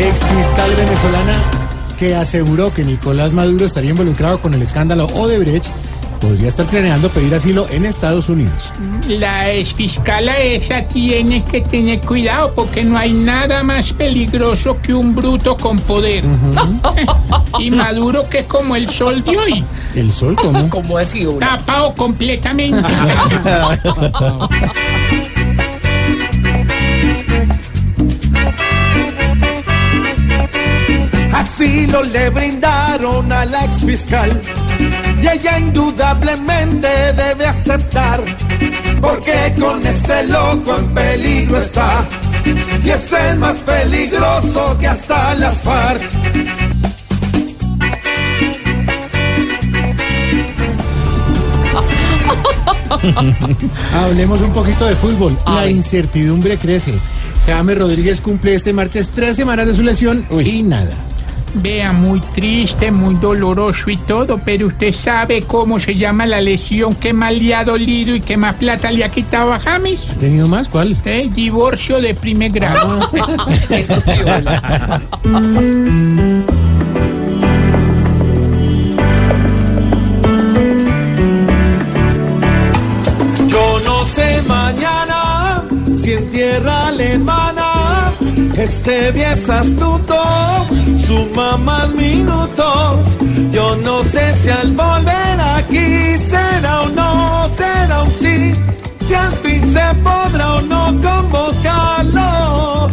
Ex fiscal venezolana que aseguró que Nicolás Maduro estaría involucrado con el escándalo Odebrecht, podría estar planeando pedir asilo en Estados Unidos. La exfiscala esa tiene que tener cuidado porque no hay nada más peligroso que un bruto con poder. y Maduro que es como el sol de hoy, ¿El sol cómo? ¿Cómo así? Una? tapado completamente. Le brindaron a la ex fiscal y ella indudablemente debe aceptar porque con ese loco en peligro está y es el más peligroso que hasta las FARC. Hablemos un poquito de fútbol. La incertidumbre crece. James Rodríguez cumple este martes tres semanas de su lesión y nada. Vea, muy triste, muy doloroso y todo, pero usted sabe cómo se llama la lesión que más le ha dolido y que más plata le ha quitado a James. ¿Ha tenido más? ¿Cuál? ¿Eh? Divorcio de primer grado. Eso sí, hola. Yo no sé mañana si en tierra alemana este día astuto, suma más minutos. Yo no sé si al volver aquí será o no, será un sí. Si al fin se podrá o no convocarlo.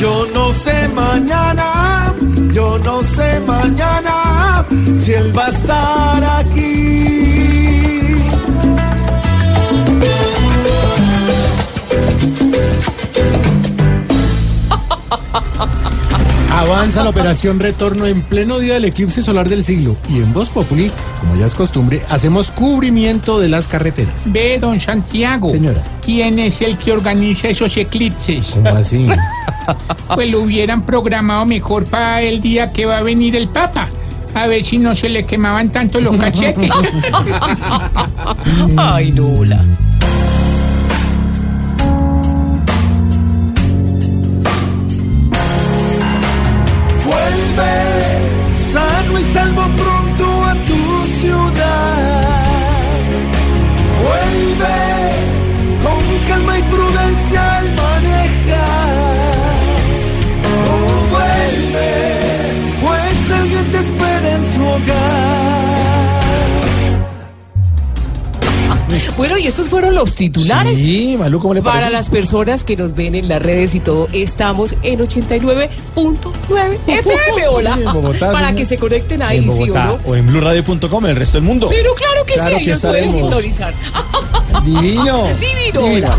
Yo no sé mañana, yo no sé mañana si él va a estar aquí. Avanza la operación Retorno en pleno día del eclipse solar del siglo. Y en Voz Populi, como ya es costumbre, hacemos cubrimiento de las carreteras. Ve, don Santiago. Señora. ¿Quién es el que organiza esos eclipses? ¿Cómo así? Pues lo hubieran programado mejor para el día que va a venir el Papa. A ver si no se le quemaban tanto los cachetes. Ay, no, Bueno, y estos fueron los titulares. Sí, Malú, ¿cómo le parece? Para las personas que nos ven en las redes y todo, estamos en 89.9 FM, hola. Sí, en Bogotá, Para que se conecten ahí, en ¿sí o Bogotá no? o en blueradio.com el resto del mundo. Pero claro que Claro sí, que nos pueden sintonizar. Divino. Divino, Divino.